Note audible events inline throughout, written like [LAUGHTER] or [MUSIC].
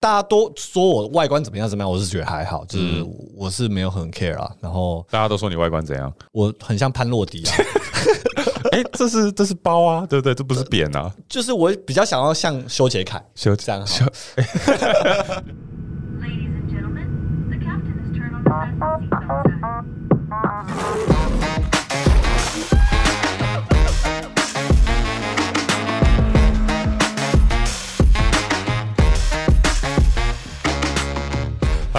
大家都说我外观怎么样怎么样，我是觉得还好，就是我是没有很 care 啊。然后大家都说你外观怎样？我很像潘洛迪啊，[LAUGHS] 哎，这是这是包啊，对不对？这不是扁啊，就是我比较想要像修杰楷修这样好。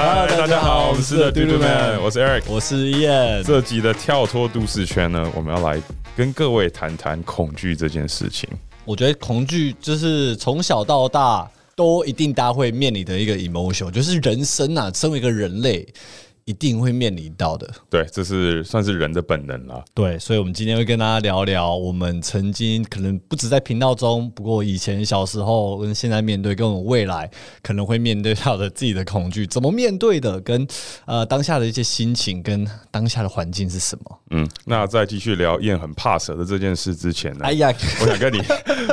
嗨，大家好，我们是 The Man，我是 Eric。我是 Ian。这集的跳脱都市圈呢，我们要来跟各位谈谈恐惧这件事情。我觉得恐惧就是从小到大都一定大家会面临的一个 emotion，就是人生啊，身为一个人类一定会面临到的。对，这是算是人的本能了。对，所以，我们今天会跟大家聊聊我们曾经可能不止在频道中，不过以前小时候跟现在面对，跟我们未来可能会面对到的自己的恐惧，怎么面对的，跟呃当下的一些心情跟当下的环境是什么？嗯，那在继续聊燕很怕蛇的这件事之前呢，[LAUGHS] 哎呀，我想跟你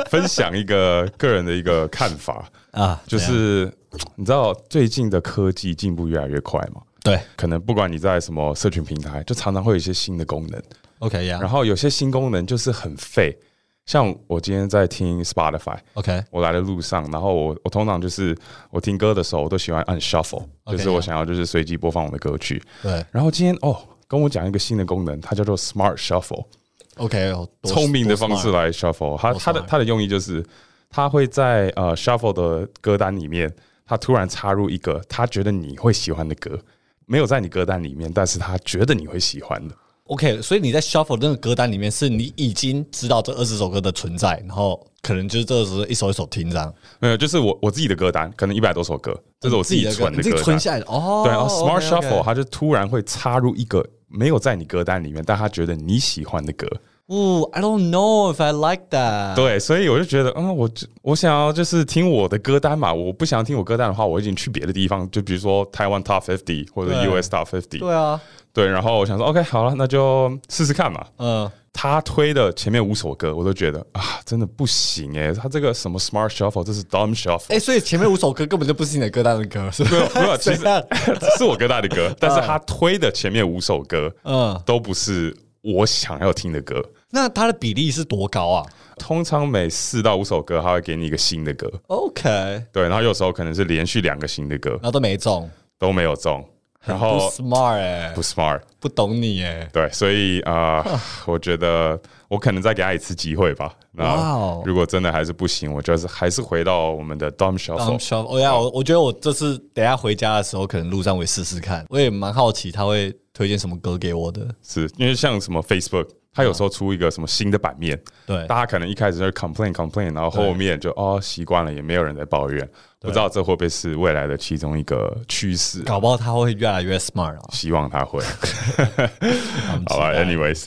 分享一个个人的一个看法，[LAUGHS] 啊，就是你知道最近的科技进步越来越快嘛？对。可能不管你在什么社群平台，就常常会有一些新的功能，，OK 呀、然后有些新功能就是很废。像我今天在听 Spotify，OK，我来的路上，然后我我通常就是我听歌的时候，我都喜欢按 shuffle，OK，就是我想要就是随机播放我的歌曲。对。然后今天哦，跟我讲一个新的功能，它叫做 Smart Shuffle，，OK，哦多聪明的方式来 shuffle。它多它的它的用意就是，它会在呃 shuffle 的歌单里面，它突然插入一个他觉得你会喜欢的歌，没有在你歌单里面，但是他觉得你会喜欢的。OK，所以你在 shuffle 那个歌单里面，是你已经知道这二十首歌的存在，然后可能就是这时候一首一首听这样。没有，就是我我自己的歌单，可能一百多首歌，这是我自己存的歌单。存下来的哦。对，然后 Smart Shuffle 它就突然会插入一个没有在你歌单里面，但他觉得你喜欢的歌。哦，I don't know if I like that。对，所以我就觉得，嗯，我就我想要就是听我的歌单嘛，我不想要听我歌单的话，我已经去别的地方，就比如说台湾 Top Fifty 或者 US Top Fifty，对啊，对，然后我想说，OK，好了，那就试试看嘛。嗯，他推的前面五首歌，我都觉得啊，真的不行哎，他这个什么 Smart Shuffle，这是 Dumb Shuffle，哎，所以前面五首歌根本就不是你的歌单的歌，是不是？没有 [LAUGHS] 其实是我歌单的歌，但是他推的前面五首歌，嗯，都不是我想要听的歌。那它的比例是多高啊通常每四到五首歌，他会给你一个新的歌，？OK，对，然后有时候可能是连续两个新的歌然后都没中，都没有中，然不后 smart 哎不，smart，不懂你哎。对，所以啊、呃 [LAUGHS] 我觉得我可能再给他一次机会吧。哇那哦如果真的还是不行，我就是还是回到我们的 Dumb Dumb Shuffle。shuffle，哦呀，我我觉得我这次等下回家的时候，可能路上会试试看。我也蛮好奇他会推荐什么歌给我的。是因为像什么 Facebook，它有时候出一个什么新的版面，对大家可能一开始就是 complain complain，然后后面就哦习惯了，也没有人在抱怨。不知道这会不会是未来的其中一个趋势？搞不好他会越来越 smart 啊。希望他会。[LAUGHS] [LAUGHS] 好吧，anyways，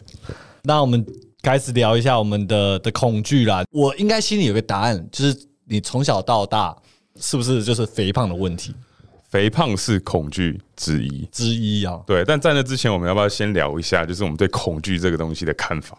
那我们开始聊一下我们的的恐惧啦。我应该心里有个答案，就是你从小到大是不是就是肥胖的问题肥胖是恐惧之一。之一啊？对，但在那之前，我们要不要先聊一下，就是我们对恐惧这个东西的看法？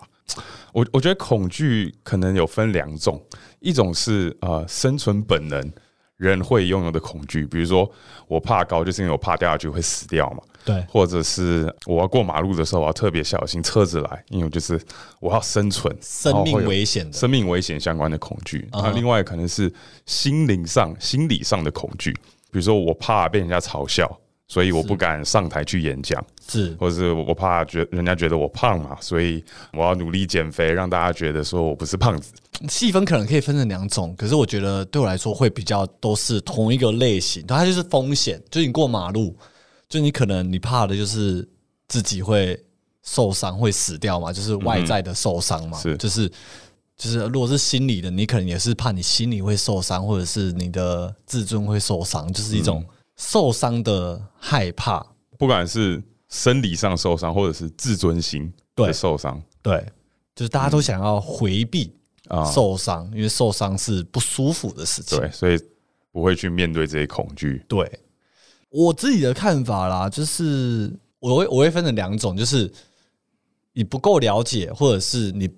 我我觉得恐惧可能有分两种，一种是呃生存本能人会拥有的恐惧，比如说我怕高，就是因为我怕掉下去会死掉嘛，对或者是我要过马路的时候，我要特别小心车子来，因为就是我要生存，生命危险的生命危险相关的恐惧。那另外可能是心灵上、心理上的恐惧，比如说我怕被人家嘲笑，所以我不敢上台去演讲。是或者是我怕觉人家觉得我胖嘛，所以我要努力减肥，让大家觉得说我不是胖子。细分可能可以分成两种，可是我觉得对我来说会比较都是同一个类型，它就是风险，就是你过马路，就你可能你怕的就是自己会受伤会死掉嘛，就是外在的受伤嘛，是就是就是如果是心理的，你可能也是怕你心里会受伤，或者是你的自尊会受伤，就是一种受伤的害怕。不管是生理上受伤，或者是自尊心对的受伤对，就是大家都想要回避啊，受伤，因为受伤是不舒服的事情。对，所以不会去面对这些恐惧。对我自己的看法啦，就是我会我会分成两种，就是你不够了解，或者是你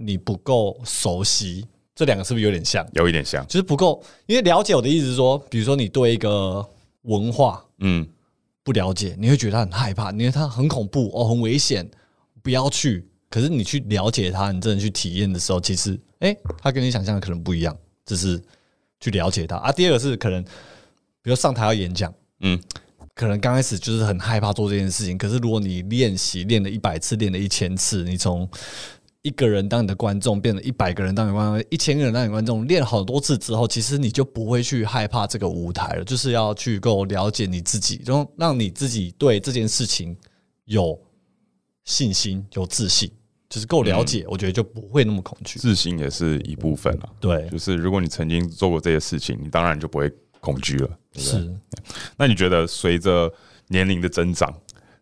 你不够熟悉这两个是不是有点像？有一点像，就是不够，因为了解我的意思是说，比如说你对一个文化嗯，不了解，你会觉得它很害怕，因为它很恐怖哦，很危险，不要去。可是你去了解它，你真的去体验的时候，其实哎、它跟你想象的可能不一样，这是去了解它啊。第二个是可能，比如上台要演讲，嗯，可能刚开始就是很害怕做这件事情，可是如果你练习练了一百次，练了一千次，你从一个人当你的观众，变成一百个人当你观众，一千个人当你观众，练好多次之后，其实你就不会去害怕这个舞台了，就是要去够了解你自己，就让你自己对这件事情有信心、有自信，就是够了解，我觉得就不会那么恐惧。自信也是一部分了。对，就是如果你曾经做过这些事情，你当然就不会恐惧了。是。那你觉得随着年龄的增长，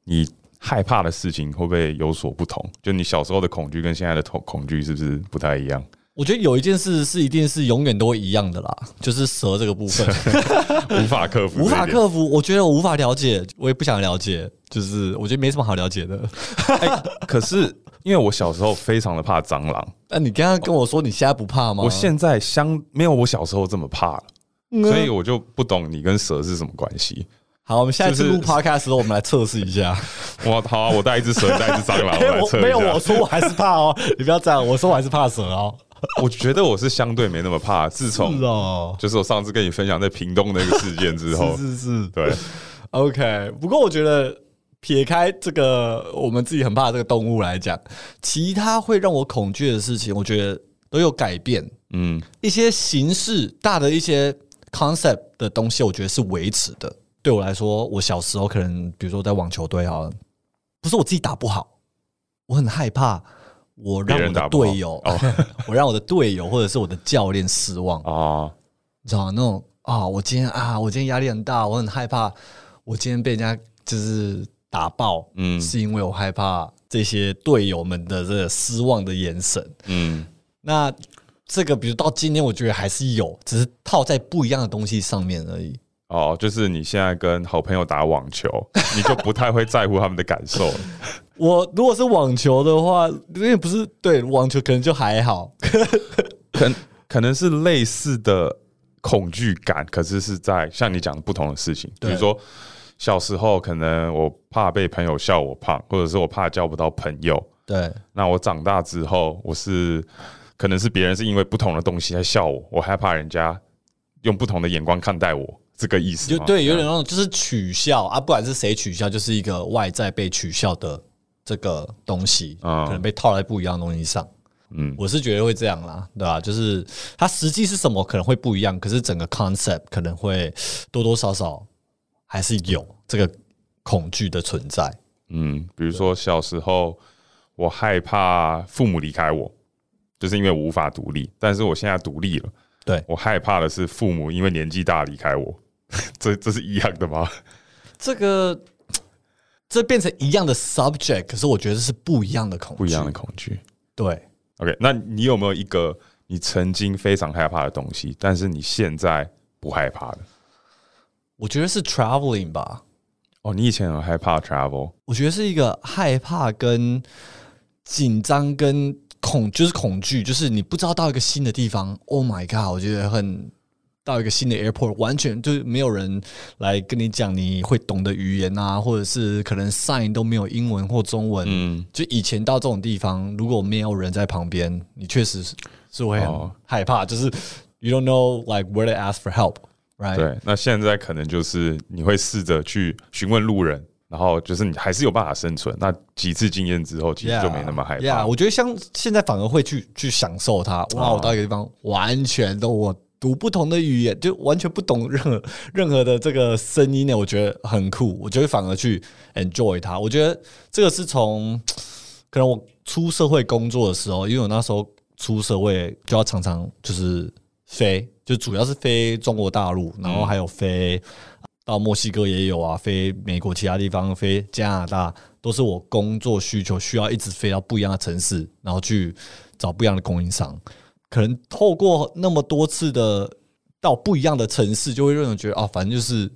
你害怕的事情会不会有所不同？就你小时候的恐惧跟现在的恐恐惧是不是不太一样？我觉得有一件事是一定是永远都会一样的啦，[LAUGHS] 就是蛇这个部分。[LAUGHS] 无法克服，无法。克服，我觉得我无法了解，我也不想了解，就是我觉得没什么好了解的。[LAUGHS] 哎，可是因为我小时候非常的怕蟑螂，那你刚刚跟我说你现在不怕吗？我现在相没有我小时候这么怕了，嗯所以我就不懂你跟蛇是什么关系。好，我们下一次就是录 podcast 的时候，我们来测试一下。[LAUGHS] 我好啊，我带一只蛇，带一只蟑螂，[LAUGHS] 我没有，来测一没有，我。说我还是怕哦，[LAUGHS] 你不要这样，我说我还是怕蛇哦。我觉得我是相对没那么怕，自从是哦，就是我上次跟你分享在屏东那个事件之后，是是是对，，OK。不过我觉得撇开这个我们自己很怕的这个动物来讲，其他会让我恐惧的事情，我觉得都有改变。嗯一些形式大的一些 concept 的东西，我觉得是维持的。对我来说，我小时候可能比如说在网球队好了，不是我自己打不好，我很害怕我让我的队友，哦 [LAUGHS] 我让我的队友或者是我的教练失望，啊，你知道吗那种啊，我今天啊，我今天压力很大，我很害怕，我今天被人家就是打爆，嗯是因为我害怕这些队友们的这个失望的眼神。嗯那这个，比如到今天，我觉得还是有，只是套在不一样的东西上面而已。哦，就是你现在跟好朋友打网球，你就不太会在乎他们的感受。[LAUGHS] 我如果是网球的话，因为不是对网球，可能就还好。可可能是类似的恐惧感，可是是在像你讲的不同的事情，比如说小时候可能我怕被朋友笑我胖，或者是我怕交不到朋友。对，那我长大之后，我是可能是别人是因为不同的东西在笑我，我害怕人家用不同的眼光看待我，这个意思就对，有点那种就是取笑啊，不管是谁取笑，就是一个外在被取笑的这个东西，嗯可能被套在不一样的东西上。嗯我是觉得会这样啦，对吧、就是它实际是什么可能会不一样，可是整个 concept 可能会多多少少还是有这个恐惧的存在。嗯，比如说小时候我害怕父母离开我，就是因为我无法独立，但是我现在独立了。对我害怕的是父母因为年纪大离开我，[LAUGHS] 这这是一样的吗？这个这变成一样的 subject，可是我觉得是不一样的恐惧，不一样的恐惧。对。OK，那你有没有一个你曾经非常害怕的东西，但是你现在不害怕的？我觉得是 traveling 吧，哦，你以前很害怕 travel，我觉得是一个害怕跟紧张跟恐，就是恐惧，就是你不知道到一个新的地方，Oh my god！我觉得很到一个新的 airport，完全就是没有人来跟你讲你会懂的语言啊，或者是可能 sign 都没有英文或中文。嗯，就以前到这种地方，如果没有人在旁边，你确实是是会很哦害怕，就是 you don't know like where to ask for help，right？对。那现在可能就是你会试着去询问路人，然后就是你还是有办法生存。那几次经验之后，其实就没那么害怕。Yeah，我觉得像现在反而会去去享受它。哇，哦我到一个地方，完全都我读不同的语言，就完全不懂任何 [LAUGHS] 任何的这个声音呢，我觉得很酷。我就会反而去 enjoy 它。我觉得这个是从可能我出社会工作的时候，因为我那时候出社会就要常常就是飞，就主要是飞中国大陆，然后还有飞到墨西哥也有啊，飞美国其他地方，飞加拿大，都是我工作需求需要一直飞到不一样的城市，然后去找不一样的供应商。可能透过那么多次的到不一样的城市，就会让人觉得啊，反正就是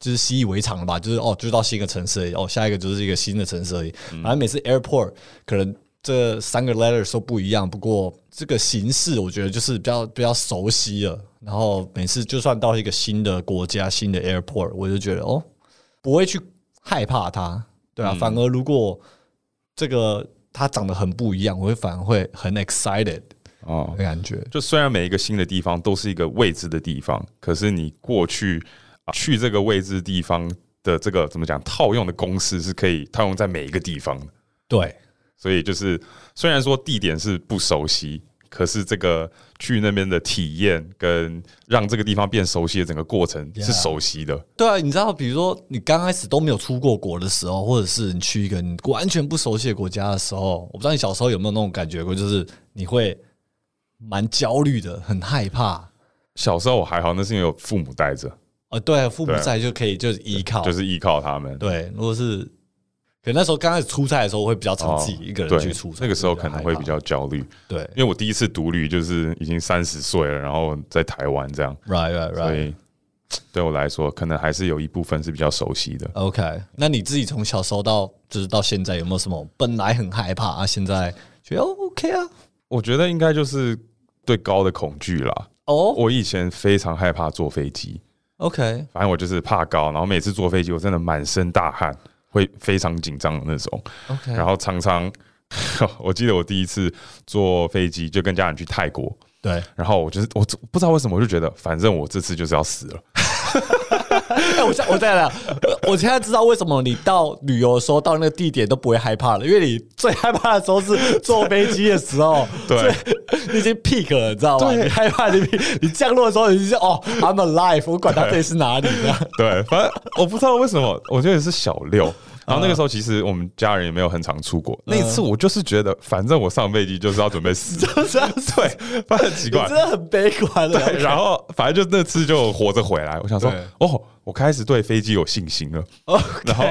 就是习以为常了吧，就是哦，就到新的城市而已，哦，下一个就是一个新的城市而已。反正每次 airport 可能这三个 letters 都不一样，不过这个形式我觉得就是比较比较熟悉了。然后每次就算到一个新的国家、新的 airport，我就觉得哦，不会去害怕它，对啊。反而如果这个它长得很不一样，我会反而会很 excited 哦的，感觉。就虽然每一个新的地方都是一个未知的地方，可是你过去、啊去这个未知地方的这个怎么讲套用的公式是可以套用在每一个地方的。对，所以就是虽然说地点是不熟悉，可是这个去那边的体验跟让这个地方变熟悉的整个过程是熟悉的。对啊，你知道，比如说你刚开始都没有出过国的时候，或者是你去一个你完全不熟悉的国家的时候，我不知道你小时候有没有那种感觉过，就是你会蛮焦虑的，很害怕。小时候我还好，那是因为有父母带着，哦，对啊，父母在就可以就是依靠，就是依靠他们。对。如果是，可能那时候刚开始出差的时候，会比较常哦自己一个人去出差，那个时候可能会比害较焦虑，怕对因为我第一次独旅就是已经三十岁了，然后在台湾这样，，right right right。以对我来说，可能还是有一部分是比较熟悉的。OK，那你自己从小时候到就是到现在，有没有什么本来很害怕啊，现在觉得哦 OK 啊？我觉得应该就是对高的恐惧啦。哦我以前非常害怕坐飞机，，OK，反正我就是怕高，然后每次坐飞机我真的满身大汗，会非常紧张的那种。OK，然后常常，[LAUGHS] 我记得我第一次坐飞机就跟家人去泰国，对，然后我就是我不知道为什么我就觉得，反正我这次就是要死了。[LAUGHS] 哎、我现我再来，我现在知道为什么你到旅游的时候到那个地点都不会害怕了，因为你最害怕的时候是坐飞机的时候，[LAUGHS] 对已经 peak 了，你知道吗？你害怕你你降落的时候，你就哦，I'm alive，我管它这里是哪里呢。对，反正我不知道为什么，我觉得是小六。然后那个时候，其实我们家人也没有很常出国。那一次我就是觉得，反正我上飞机就是要准备死，[LAUGHS] 对，反正很奇怪真。的很悲观。对，然后反正就那次就活着回来。我想说，哦，我开始对飞机有信心了。然后，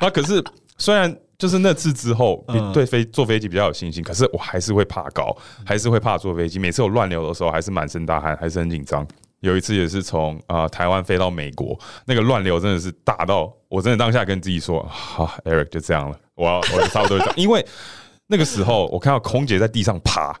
[LAUGHS] 啊，可是虽然就是那次之后，对飞坐飞机比较有信心，可是我还是会怕高，还是会怕坐飞机。每次我乱流的时候，还是满身大汗，还是很紧张。有一次也是从啊、呃台湾飞到美国，那个乱流真的是大到我真的当下跟自己说：“好、Eric 就这样了，我要我就差不多就这样。[LAUGHS] ”因为那个时候我看到空姐在地上爬，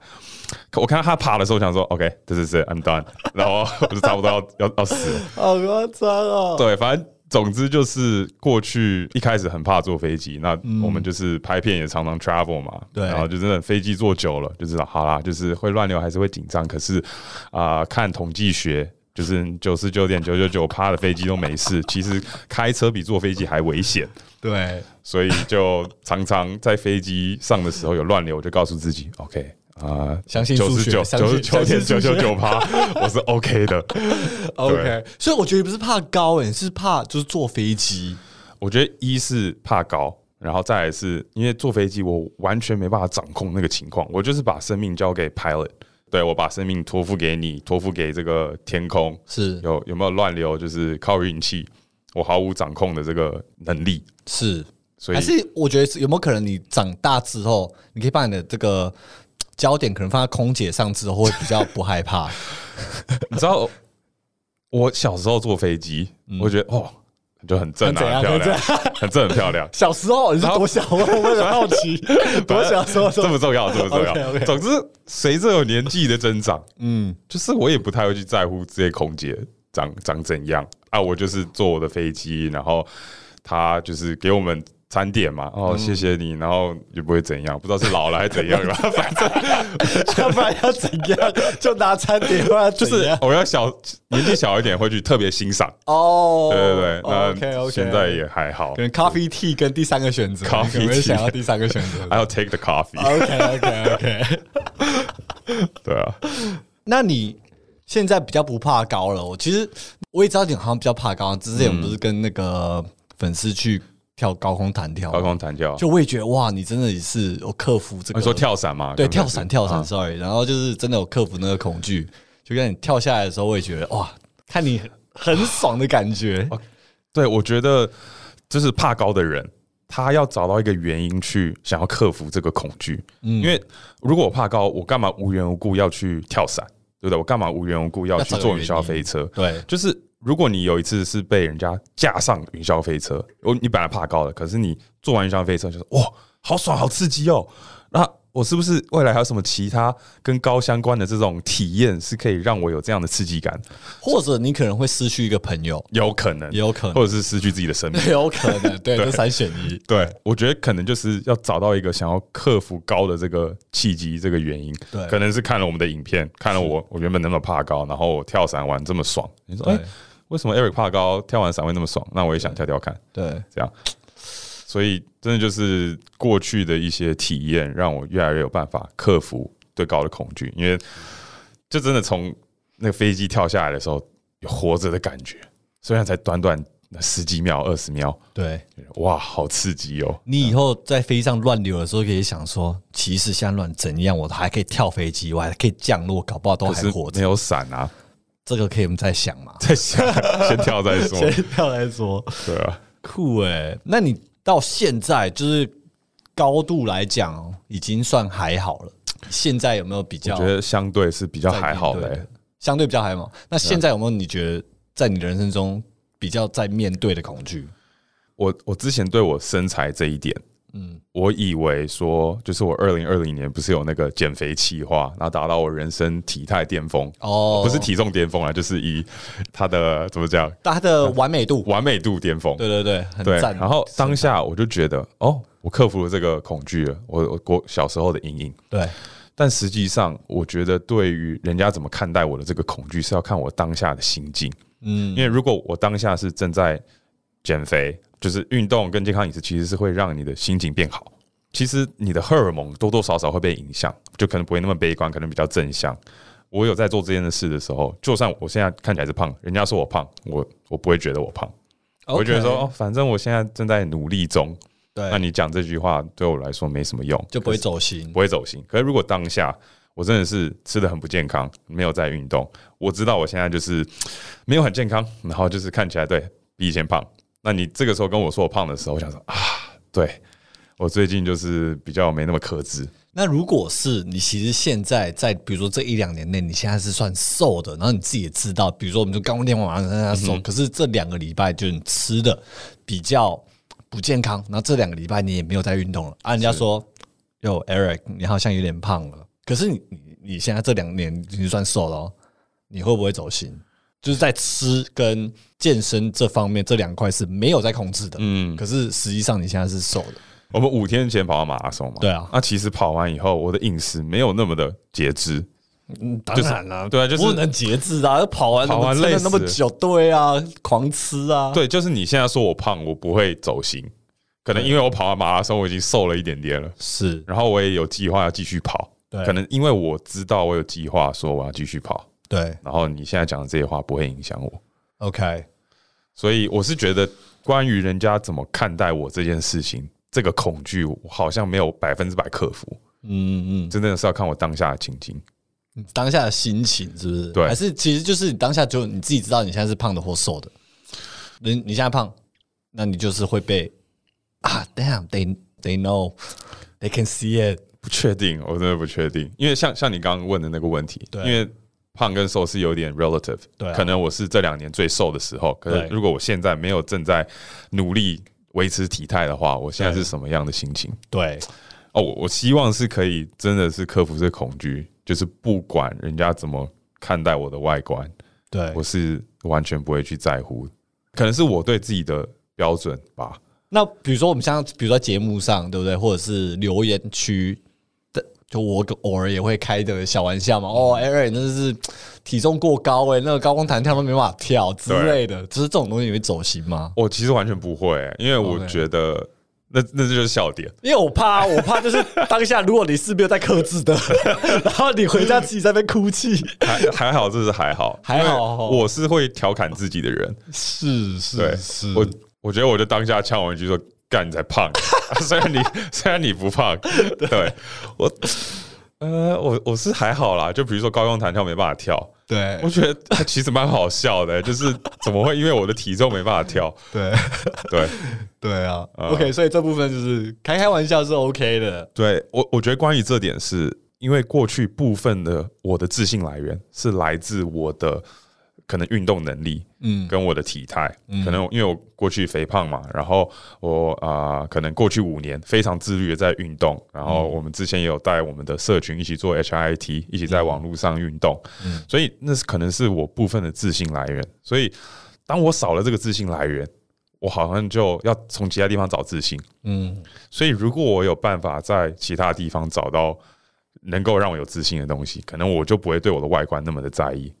我看到她爬的时候，我想说：“OK，这是 it，I'm done。”然后我就差不多要要要死了。好夸张哦。对，反正总之就是过去一开始很怕坐飞机，那我们就是拍片也常常 travel 嘛，对。然后就真的飞机坐久了就知道，好啦，就是会乱流，还是会紧张，可是啊、看统计学。就是九十九点九九九趴的飞机都没事，其实开车比坐飞机还危险，对，所以就常常在飞机上的时候有乱流，我就告诉自己，OK 啊，相信数学九十九九十九点九九九趴，[LAUGHS] 我是 OK 的。OK，所以我觉得不是怕高、欸，是怕就是坐飞机。我觉得一是怕高，然后再来是因为坐飞机我完全没办法掌控那个情况，我就是把生命交给 pilot，对我把生命托付给你，托付给这个天空，是。有有没有乱流就是靠运气，我毫无掌控的这个能力，是，所以还是我觉得是有没有可能你长大之后，你可以把你的这个焦点可能放在空姐上之后，会比较不害怕。[LAUGHS] 你知道我小时候坐飞机，我觉得哦就很正啊，很很漂亮，很正很漂亮。[LAUGHS] 小时候你是多小？[LAUGHS] 我我很好奇，多小时候这么重要，这么重要。总之，随着有年纪的增长，嗯，就是我也不太会去在乎这些空姐长长怎样啊，我就是坐我的飞机，然后他就是给我们餐点嘛，哦，嗯。谢谢你，然后也不会怎样，不知道是老了还是怎样吧，[LAUGHS] 反正要不然要怎样？就拿餐点，不 [LAUGHS] 然就是我要小年纪小一点会去特别欣赏，哦，对对对，那 OK OK，现在也还好。可能 coffee tea 跟第三个选择会 tea 想要第三个选择。[LAUGHS] I'll take the coffee，OK OK OK，对啊，那你现在比较不怕高了？我其实我也知道你好像比较怕高，之前不是跟那个粉丝去跳高空弹跳，高空弹跳，就我也觉得哇，你真的也是有克服这个你说跳伞吗？对跳伞跳伞啊，sorry，然后就是真的有克服那个恐惧，就跟你跳下来的时候，我也觉得哇，看你很爽的感觉。对，我觉得就是怕高的人，他要找到一个原因去想要克服这个恐惧。嗯因为如果我怕高，我干嘛无缘无故要去跳伞，对不对？我干嘛无缘无故要去坐云霄飞车？对，就是如果你有一次是被人家架上云霄飞车，我你本来怕高的，可是你坐完云霄飞车就是哇，好爽，好刺激哦。那我是不是未来还有什么其他跟高相关的这种体验，是可以让我有这样的刺激感？或者你可能会失去一个朋友，有可能，也有可能或者是失去自己的生命。[LAUGHS] 有可能，对，这三选一。[LAUGHS] 对，我觉得可能就是要找到一个想要克服高的这个契机，这个原因。对可能是看了我们的影片，看了我我原本那么怕高，然后我跳伞玩这么爽。你说，对哎、为什么 Eric 怕高，跳完伞会那么爽？那我也想跳跳看，对，这样。所以真的就是过去的一些体验，让我越来越有办法克服对高的恐惧，因为就真的从那个飞机跳下来的时候，有活着的感觉，虽然才短短十几秒、二十秒，对哇，好刺激哦！你以后在飞机上乱流的时候，可以想说，其实现在乱怎样，我还可以跳飞机，我还可以降落，搞不好都还活着。没有伞啊，这个可以我们再想嘛，再想先跳再说，[LAUGHS] 先跳再说。对啊，酷哎、那你到现在就是高度来讲哦，已经算还好了。现在有没有比较我觉得相对是比较还好的、相对比较还好。那现在有没有你觉得在你的人生中比较在面对的恐惧？我我之前对我身材这一点，嗯，我以为说就是我二零二零年不是有那个减肥计划，然后达到我人生体态巅峰，哦不是体重巅峰啊，就是以它的怎么讲它的完美度，完美度巅峰，对对对，很对。赞。然后当下我就觉得，哦，我克服了这个恐惧了，我我我小时候的阴影。对但实际上，我觉得对于人家怎么看待我的这个恐惧，是要看我当下的心境。嗯因为如果我当下是正在减肥，就是运动跟健康饮食，其实是会让你的心情变好。其实你的荷尔蒙多多少少会被影响，就可能不会那么悲观，可能比较正向。我有在做这件事的时候，就算我现在看起来是胖，人家说我胖，我我不会觉得我胖，我会觉得说哦，反正我现在正在努力中。对，那你讲这句话对我来说没什么用，就不会走心不。会走心。可是如果当下我真的是吃的很不健康，没有在运动，我知道我现在就是没有很健康，然后就是看起来对比以前胖。那你这个时候跟我说我胖的时候，我想说啊，对我最近就是比较没那么克制。那如果是你，其实现在在比如说这一两年内，你现在是算瘦的，然后你自己也知道，比如说我们就刚练完晚上让他瘦，可是这两个礼拜就是你吃的比较不健康，然后这两个礼拜你也没有在运动了啊，人家说哟 Eric 你好像有点胖了，可是你你你现在这两年已经算瘦了、哦，你会不会走心？就是在吃跟健身这方面这两块是没有在控制的，嗯，可是实际上你现在是瘦的，我们五天前跑完马拉松嘛，对啊。那其实跑完以后，我的饮食没有那么的节制，嗯，当就是然了，对啊就是不能节制啊，跑完跑完累了那么久，对啊，狂吃啊，对，就是你现在说我胖，我不会走心，可能因为我跑完马拉松，我已经瘦了一点点了。是，然后我也有计划要继续跑，对可能因为我知道我有计划说我要继续跑，对。然后你现在讲的这些话不会影响我，，OK，所以我是觉得关于人家怎么看待我这件事情，这个恐惧我好像没有百分之百克服，嗯嗯。真的是要看我当下的情。境。嗯，当下的心情是不是？对。还是其实就是你当下就你自己知道你现在是胖的或瘦的，你你现在胖，那你就是会被啊，damn，they they know，they can see it，不确定，我真的不确定，因为像像你刚刚问的那个问题，对。因为胖跟瘦是有点 relative，对啊可能我是这两年最瘦的时候，可是如果我现在没有正在努力维持体态的话，我现在是什么样的心情？对，哦，我我希望是可以真的是克服这恐惧，就是不管人家怎么看待我的外观，对我，是完全不会去在乎，可能是我对自己的标准吧。那比如说我们像比如说节目上，对不对？或者是留言区的，就我偶尔也会开的小玩笑嘛。哦，Aaron 真的是体重过高哎、那个高空弹跳都没办法跳之类的，就是这种东西你会走心吗？我其实完全不会、因为我觉得那那就是笑点。因为我怕，[LAUGHS] 我怕就是当下如果你是没有在克制的，[LAUGHS] 然后你回家自己在那边哭泣，还还好，这是还好，还好我是会调侃自己的人。是是对是，我，我觉得我就当下呛完一句说：“干，你才胖。[LAUGHS] 虽然你虽然你不胖，[LAUGHS] 对。我，呃，我我是还好啦。就比如说高空弹跳没办法跳，对。我觉得它其实蛮好笑的，[LAUGHS] 就是怎么会因为我的体重没办法跳？对。对。对啊。嗯，OK，所以这部分就是开开玩笑是 OK 的，对，我我觉得关于这点是因为过去部分的我的自信来源是来自我的可能运动能力，嗯。跟我的体态，可能因为我过去肥胖嘛，然后我啊、呃可能过去五年非常自律的在运动，然后我们之前也有带我们的社群一起做 HIT，一起在网络上运动，所以那是可能是我部分的自信来源。所以当我少了这个自信来源，我好像就要从其他地方找自信。嗯。所以如果我有办法在其他地方找到能够让我有自信的东西，可能我就不会对我的外观那么的在意。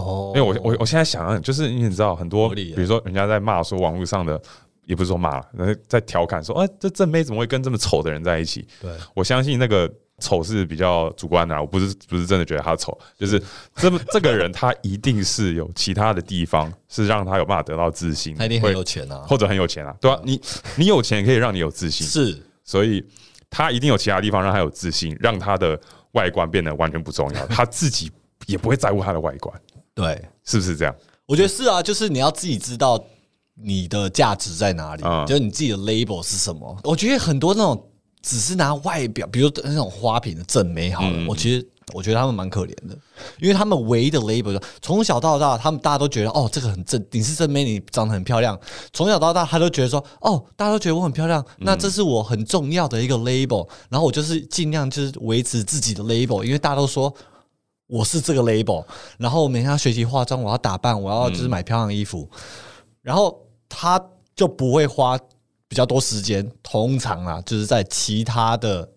哦。因为我我我现在想，就是你知道很多，比如说人家在骂说网络上的，也不是说骂了，呃在调侃说，哎、这正妹怎么会跟这么丑的人在一起？对。我相信那个丑是比较主观的啊，我不是不是真的觉得他丑，就是这么这个人他一定是有其他的地方是让他有办法得到自信，他一定很会有钱啊，或者很有钱啊，对吧、你你有钱可以让你有自信，是。所以他一定有其他地方让他有自信，让他的外观变得完全不重要，他自己也不会在乎他的外观，对，是不是这样？我觉得是啊，就是你要自己知道你的价值在哪里，嗯就是你自己的 label 是什么。我觉得很多那种只是拿外表，比如那种花瓶的正美好我其实我觉得他们蛮可怜的，因为他们唯一的 label 就从小到大，他们大家都觉得哦，这个很正，你是正美，你长得很漂亮。从小到大，他都觉得说哦，大家都觉得我很漂亮，那这是我很重要的一个 label。然后我就是尽量就是维持自己的 label，因为大家都说。我是这个 label，然后每天要学习化妆，我要打扮，我要就是买漂亮的衣服，然后他就不会花比较多时间，通常啊，就是在其他的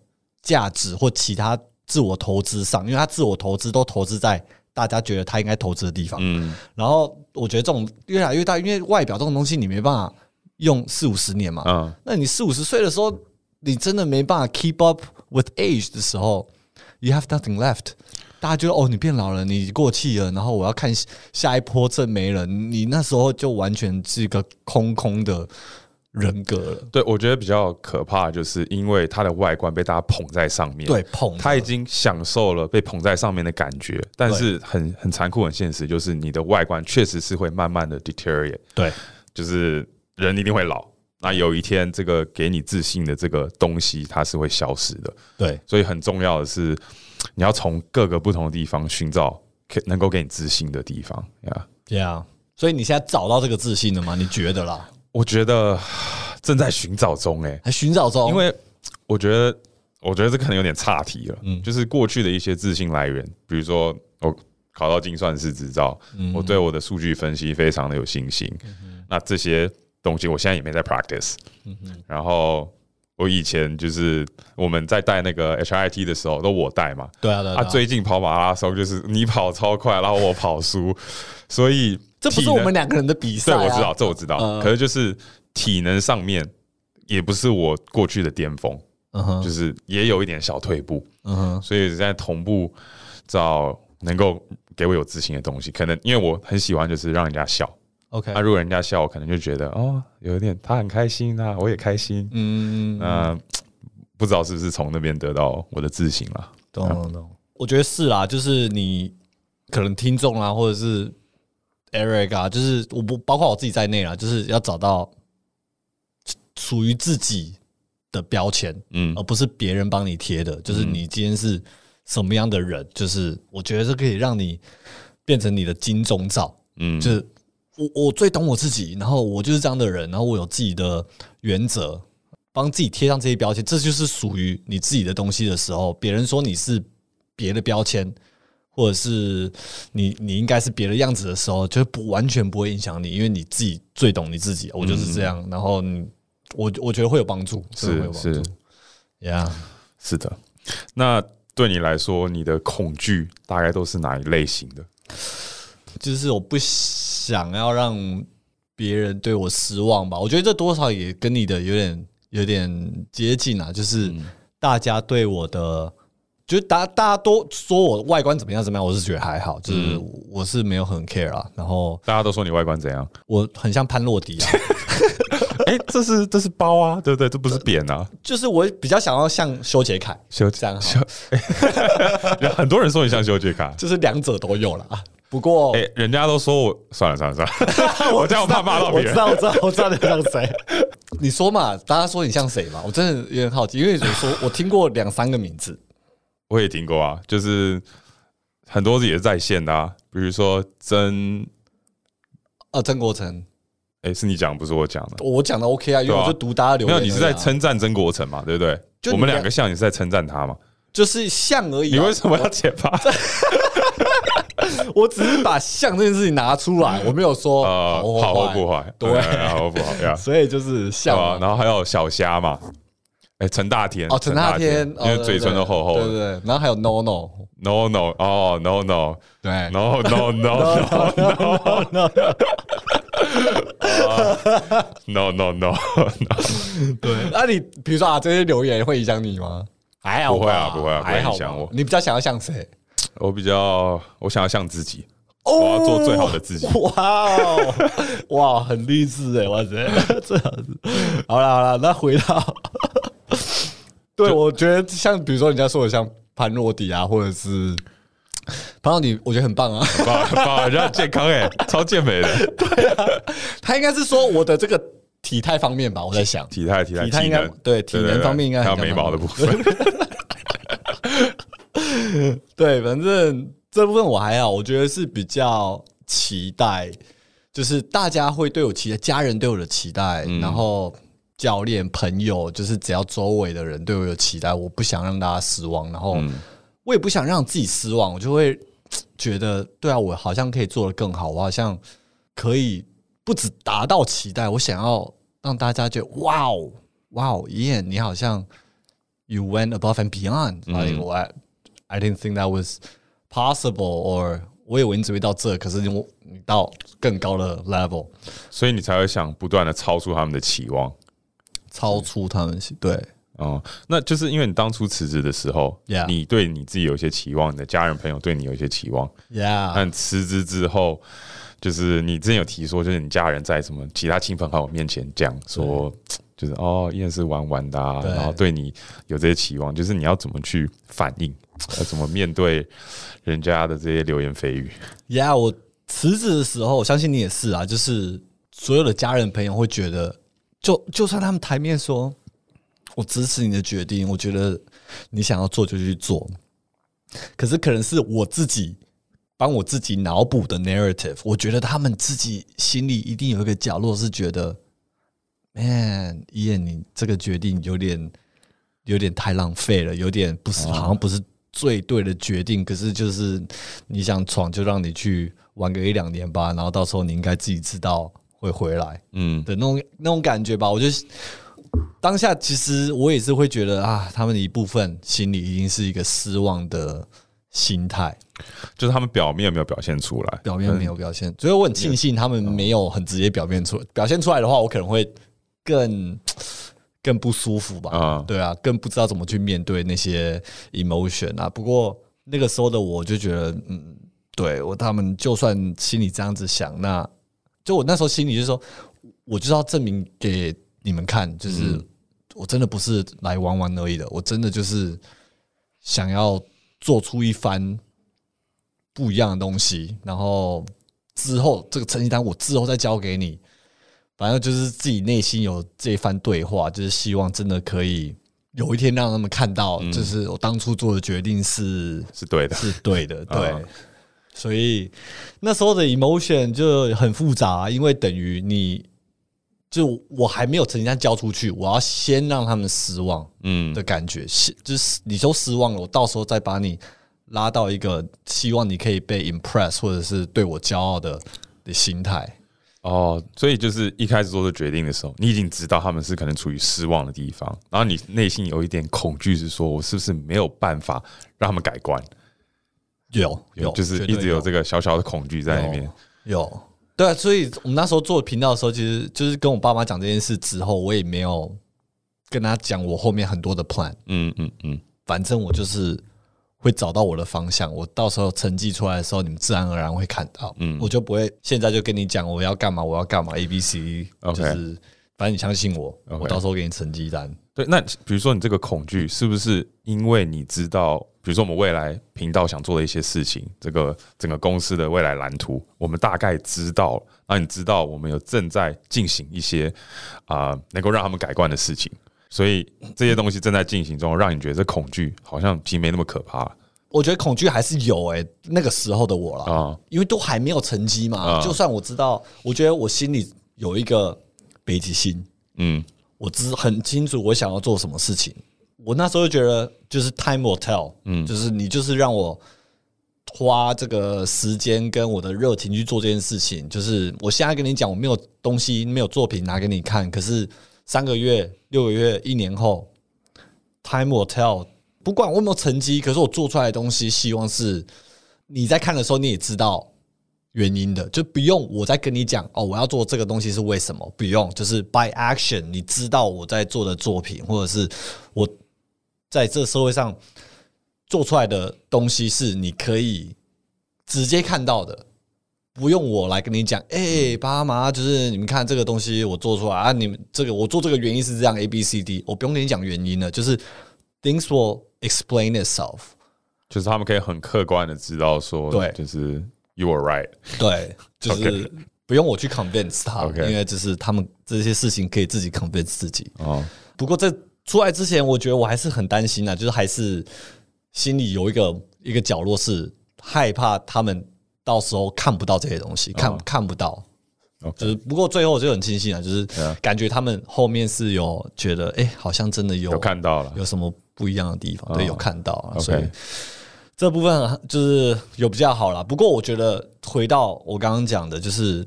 价值或其他自我投资上，因为他自我投资都投资在大家觉得他应该投资的地方。嗯，然后我觉得这种越来越大，因为外表这种东西你没办法用四五十年嘛，嗯，那你四五十岁的时候，你真的没办法 keep up with age 的时候，you have nothing left。大家觉得哦，你变老了，你过气了，然后我要看下一波正没人，你那时候就完全是一个空空的人格了。对，我觉得比较可怕，就是因为他的外观被大家捧在上面，对，捧他已经享受了被捧在上面的感觉，但是很很残酷、很现实，就是你的外观确实是会慢慢的 deteriorate，对。就是人一定会老。那有一天，这个给你自信的这个东西，它是会消失的。对所以很重要的是，你要从各个不同的地方寻找可能够给你自信的地方呀。，Yeah。所以你现在找到这个自信了吗？你觉得啦？我觉得正在寻找中、欸，还寻找中？因为我觉得，我觉得这可能有点岔题了。嗯就是过去的一些自信来源，比如说我考到精算师执照，嗯我对我的数据分析非常的有信心。那这些东西我现在也没在 practice。然后我以前就是我们在带那个 HIT 的时候，都我带嘛。对啊，对啊，啊，对啊最近跑马拉松就是你跑超快，然后我跑输，所以这不是我们两个人的比赛、对，啊。我知道，这我知道。嗯可是就是体能上面也不是我过去的巅峰，嗯哼，就是也有一点小退步，嗯哼，所以现在同步找能够给我有自信的东西。可能因为我很喜欢就是让人家笑，OK，那、如果人家笑，我可能就觉得哦，有一点他很开心啊，我也开心。嗯，那、不知道是不是从那边得到我的自信了。懂懂懂。我觉得是啊，就是你可能听众啊，或者是 Eric 啊，就是我不包括我自己在内啊，就是要找到属于自己的标签，嗯而不是别人帮你贴的。就是你今天是什么样的人，就是我觉得这可以让你变成你的金钟罩。嗯，就是我我最懂我自己，然后我就是这样的人，然后我有自己的原则，帮自己贴上这些标签，这就是属于你自己的东西的时候，别人说你是别的标签，或者是你你应该是别的样子的时候，就不完全不会影响你，因为你自己最懂你自己，我就是这样，然后你我我觉得会有帮助，是是帮助，Yeah。是的。那对你来说，你的恐惧大概都是哪一类型的？就是我不想要让别人对我失望吧。我觉得这多少也跟你的有点有点接近啊，就是大家对我的，就是大大家都说我外观怎么样怎么样，我是觉得还好，就是我是没有很 care 啊。然后大家都说你外观怎样？我很像潘洛迪啊，[LAUGHS] 哎、这是这是包啊，对不对？这不是扁啊。就是我比较想要像修杰楷修这样修，有 [LAUGHS] 很多人说你像修杰楷。就是两者都有了啊。不过哎、人家都说我算了算了算了，[LAUGHS] 我这样我怕骂到别人。我知道，我知道，我知道你像谁。你说嘛，大家说你像谁嘛？我真的有点好奇，因为我说 [LAUGHS] 我听过两三个名字，我也听过啊，就是很多也是在线的啊，比如说曾啊，曾国成，哎，是你讲，不是我讲的。我讲的 OK 啊，因为我就读大家留没有，言而已啊，你是在称赞曾国成嘛？对不对？就我们两个像，你是在称赞他嘛？就是像而已、啊。你为什么要解发？[LAUGHS] [LAUGHS] 我只是把像这件事情拿出来，我没有说好或不坏？对哎好或不好呀？[LAUGHS] 所以就是像然后还有小虾嘛？哎，陈大天哦，陈大天，因为嘴唇都厚厚的。对对对，然后还有 No No，No No，哦 No No 对 [LAUGHS] No No No No No No No No，对，那你比如说啊，这些留言会影响你吗？还好吧，不会啊不会啊不会还好影响我吧你比较想要像谁？我比较我想要像自己，哦我要做最好的自己。哇哦，哇，很励志哎，哇塞，最好是。好了好了，那回到，对我觉得像比如说人家说的像潘若迪啊，或者是潘若迪，我觉得很棒啊。棒棒人家很健康哎，超健美的 [LAUGHS] 对他应该是说我的这个体态方面吧，我在想。体态体态体态应该能对体能方面应该还有眉毛的部分。[LAUGHS] [LAUGHS] 对，反正这部分我还好，我觉得是比较期待，就是大家会对我期待，家人对我的期待，嗯。然后教练、朋友，就是只要周围的人对我有期待，我不想让大家失望，然后嗯。我也不想让自己失望，我就会觉得，对啊，我好像可以做得更好，我好像可以不止达到期待，我想要让大家觉得，哇哦，哇哦，燕，你好像 you went above and beyond，I didn't think that was possible or 我以为你只会到这，可是你你到更高的 level，所以你才会想不断的超出他们的期望。超出他们对哦，那就是因为你当初辞职的时候你对你自己有一些期望，你的家人朋友对你有一些期望。，Yeah，但辞职之后，就是你之前有提说，就是你家人在什么其他亲朋好友面前讲说，[TSK] 就是哦，依然是玩玩的、啊，然后对你有这些期望，就是你要怎么去反应，要怎么面对人家的这些流言蜚语。？Yeah，我辞职的时候，我相信你也是啊，就是所有的家人朋友会觉得，就就算他们台面说我支持你的决定，我觉得你想要做就去做，可是可能是我自己帮我自己脑补的 narrative，我觉得他们自己心里一定有一个角落是觉得，man，伊燕你这个决定有点有点太浪费了，有点不是好像不是最对的决定。可是就是你想闯，就让你去玩个一两年吧，然后到时候你应该自己知道会回来嗯，的那种那种感觉吧。我就当下其实我也是会觉得啊，他们的一部分心里一定是一个失望的心态，就是他们表面没有表现出来，表面没有表现，所以我很庆幸他们没有很直接表现出表现出来的话，我可能会更 [TSK] 更不舒服吧。啊对啊，更不知道怎么去面对那些 emotion 啊。不过那个时候的我就觉得，嗯，对我他们就算心里这样子想，那就我那时候心里就是说，我就是要证明给你们看，就是我真的不是来玩玩而已的，我真的就是想要做出一番不一样的东西，然后之后这个成绩单我之后再交给你，反正就是自己内心有这一番对话，就是希望真的可以有一天让他们看到，就是我当初做的决定是是对的。是对的，[LAUGHS] 对。啊所以那时候的 emotion 就很复杂，因为等于你就我还没有成绩单交出去，我要先让他们失望嗯的感觉，是就是你都失望了，我到时候再把你拉到一个希望你可以被 impress 或者是对我骄傲的的心态。哦，所以就是一开始做这决定的时候，你已经知道他们是可能处于失望的地方，然后你内心有一点恐惧，是说我是不是没有办法让他们改观？有有，就是一直有这个小小的恐惧在里面。有，对啊，所以我们那时候做频道的时候，其实就是跟我爸妈讲这件事之后，我也没有跟他讲我后面很多的 plan，嗯嗯嗯，反正我就是会找到我的方向。我到时候成绩出来的时候，你们自然而然会看到。嗯，我就不会现在就跟你讲我要干嘛，我要干嘛，A B C，OK [LAUGHS] 就是反正你相信我我到时候给你成绩单。对。那比如说你这个恐惧，是不是因为你知道，比如说我们未来频道想做的一些事情，这个整个公司的未来蓝图，我们大概知道，让你知道我们有正在进行一些啊、能够让他们改观的事情，所以这些东西正在进行中，让你觉得这恐惧好像其实没那么可怕。我觉得恐惧还是有诶、那个时候的我了，啊因为都还没有成绩嘛。啊就算我知道，我觉得我心里有一个北极星，嗯我知很清楚我想要做什么事情。我那时候就觉得，就是 time will tell，嗯，就是你就是让我花这个时间跟我的热情去做这件事情。就是我现在跟你讲，我没有东西，没有作品拿给你看，可是三个月、六个月、一年后，time will tell。不管我有没有成绩，可是我做出来的东西，希望是你在看的时候你也知道原因的，就不用我再跟你讲哦，我要做这个东西是为什么，不用，就是 by action，你知道我在做的作品，或者是我在这社会上做出来的东西是你可以直接看到的，不用我来跟你讲，哎、爸妈，就是你们看这个东西我做出来啊，你们这个我做这个原因是这样 A B C D，我不用跟你讲原因了，就是 things will explain itself。就是他们可以很客观的知道说，对。就是 you are right，对，[LAUGHS] 就是不用我去 convince 他因为就是他们这些事情可以自己 convince 自己。哦，不过在出来之前，我觉得我还是很担心啊，就是还是心里有一个一个角落是害怕他们到时候看不到这些东西，看、哦。看不到。就是不过最后我就很庆幸啊，就是感觉他们后面是有觉得，哎、好像真的有有看到了，有什么不一样的地方，对，哦有看到啊所以这部分就是有比较好了。不过我觉得回到我刚刚讲的，就是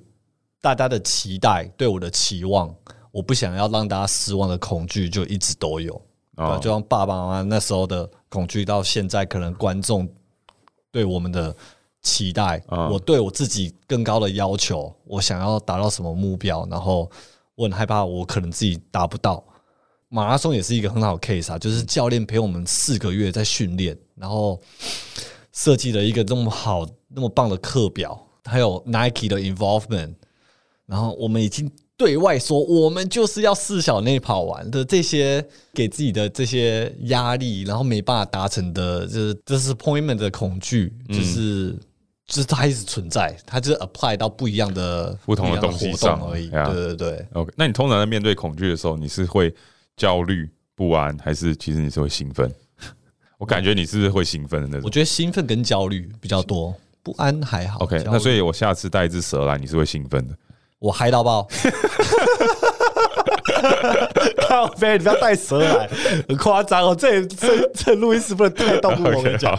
大家的期待对我的期望，我不想要让大家失望的恐惧就一直都有，对就像爸爸妈妈那时候的恐惧，到现在可能观众对我们的期待，嗯我对我自己更高的要求，我想要达到什么目标，然后我很害怕我可能自己达不到。马拉松也是一个很好的 case 啊，就是教练陪我们四个月在训练，然后设计了一个这么好、那么棒的课表，还有 Nike 的 involvement，然后我们已经对外说，我们就是要四小内跑完的这些给自己的这些压力，然后没办法达成的，就是 disappointment 的恐惧，就是。就是它一直存在，它就是 apply 到不一样的不同的东西上而已。呀对对对，OK，那你通常在面对恐惧的时候，你是会焦虑不安，还是其实你是会兴奋？我感觉你是会兴奋的那种。我觉得兴奋跟焦虑比较多，不安还好。OK，那所以我下次带一只蛇来，你是会兴奋的。我嗨到爆。[LAUGHS] 靠飞，你不要带蛇来，很夸张哦！这这这录音室不能带动物，我跟你讲。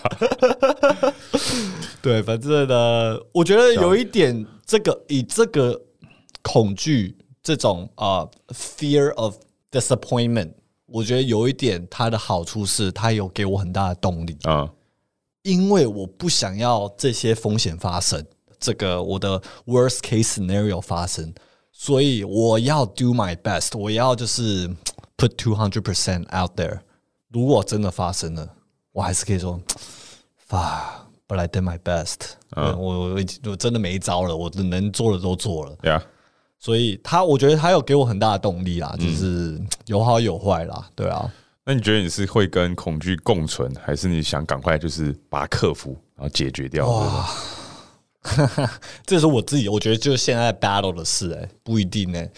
[LAUGHS] 对，反正呢，我觉得有一点，这个以这个恐惧这种啊、呃 fear of disappointment，我觉得有一点它的好处是，它有给我很大的动力。啊，因为我不想要这些风险发生，这个我的 worst case scenario 发生，所以我要 do my best，我要就是 put two hundred percent out there。如果真的发生了，我还是可以说，fuck，but I did my best 嗯我我我真的没招了，我能做的都做了。呀，所以他，我觉得他有给我很大的动力啦，就是有好有坏啦，对啊。那你觉得你是会跟恐惧共存，还是你想赶快就是把它克服，然后解决掉？哇 [LAUGHS] 这是我自己，我觉得就是现在 battle 的事、哎，不一定哎、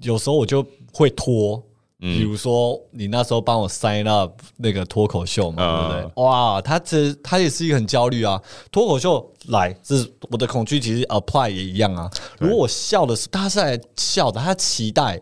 有时候我就会拖，比如说你那时候帮我 sign up 那个脱口秀嘛，嗯对不对？哇，他这他也是一个很焦虑啊。脱口秀来，这是我的恐惧，其实 apply 也一样啊。如果我笑的是，他是来笑的，他期待